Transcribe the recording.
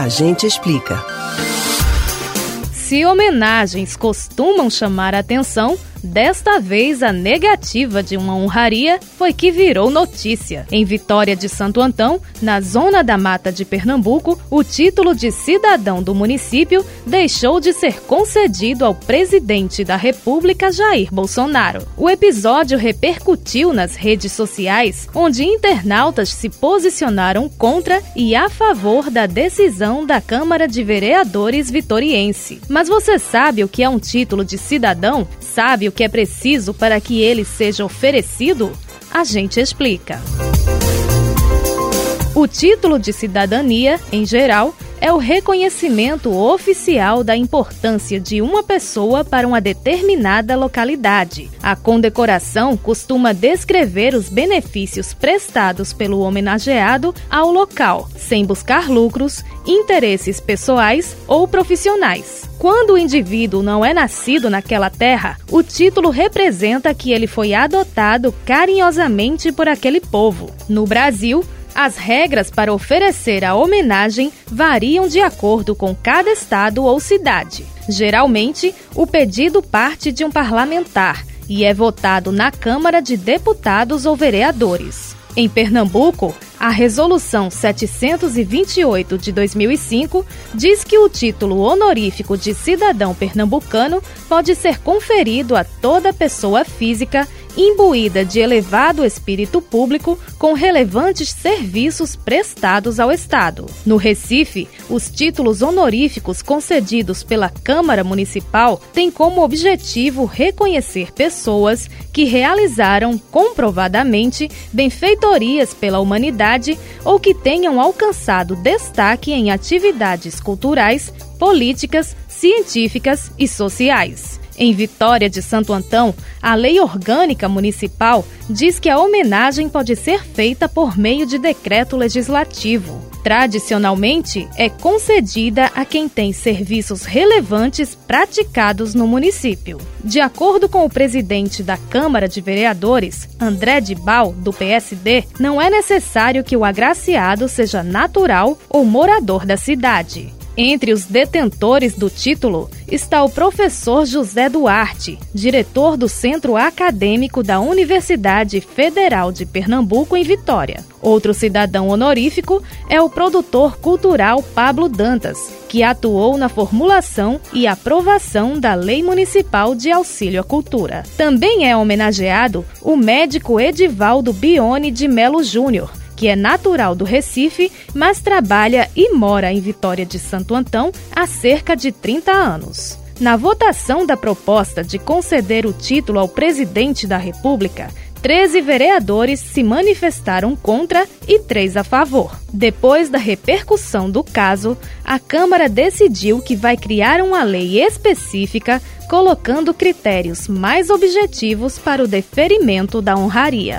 A gente explica. Se homenagens costumam chamar a atenção, Desta vez, a negativa de uma honraria foi que virou notícia. Em Vitória de Santo Antão, na zona da mata de Pernambuco, o título de cidadão do município deixou de ser concedido ao presidente da República, Jair Bolsonaro. O episódio repercutiu nas redes sociais, onde internautas se posicionaram contra e a favor da decisão da Câmara de Vereadores vitoriense. Mas você sabe o que é um título de cidadão? Sabe o que é preciso para que ele seja oferecido? A gente explica. O título de cidadania, em geral, é o reconhecimento oficial da importância de uma pessoa para uma determinada localidade. A condecoração costuma descrever os benefícios prestados pelo homenageado ao local, sem buscar lucros, interesses pessoais ou profissionais. Quando o indivíduo não é nascido naquela terra, o título representa que ele foi adotado carinhosamente por aquele povo. No Brasil, as regras para oferecer a homenagem variam de acordo com cada estado ou cidade. Geralmente, o pedido parte de um parlamentar e é votado na Câmara de Deputados ou Vereadores. Em Pernambuco, a Resolução 728 de 2005 diz que o título honorífico de cidadão pernambucano pode ser conferido a toda pessoa física imbuída de elevado espírito público com relevantes serviços prestados ao Estado. No Recife, os títulos honoríficos concedidos pela Câmara Municipal têm como objetivo reconhecer pessoas que realizaram comprovadamente benfeitorias pela humanidade ou que tenham alcançado destaque em atividades culturais, políticas, científicas e sociais. Em Vitória de Santo Antão, a Lei Orgânica Municipal diz que a homenagem pode ser feita por meio de decreto legislativo. Tradicionalmente, é concedida a quem tem serviços relevantes praticados no município. De acordo com o presidente da Câmara de Vereadores, André Dibal, do PSD, não é necessário que o agraciado seja natural ou morador da cidade. Entre os detentores do título está o professor José Duarte, diretor do Centro Acadêmico da Universidade Federal de Pernambuco, em Vitória. Outro cidadão honorífico é o produtor cultural Pablo Dantas, que atuou na formulação e aprovação da Lei Municipal de Auxílio à Cultura. Também é homenageado o médico Edivaldo Bione de Melo Júnior, que é natural do Recife, mas trabalha e mora em Vitória de Santo Antão há cerca de 30 anos. Na votação da proposta de conceder o título ao presidente da República, 13 vereadores se manifestaram contra e três a favor. Depois da repercussão do caso, a Câmara decidiu que vai criar uma lei específica colocando critérios mais objetivos para o deferimento da honraria.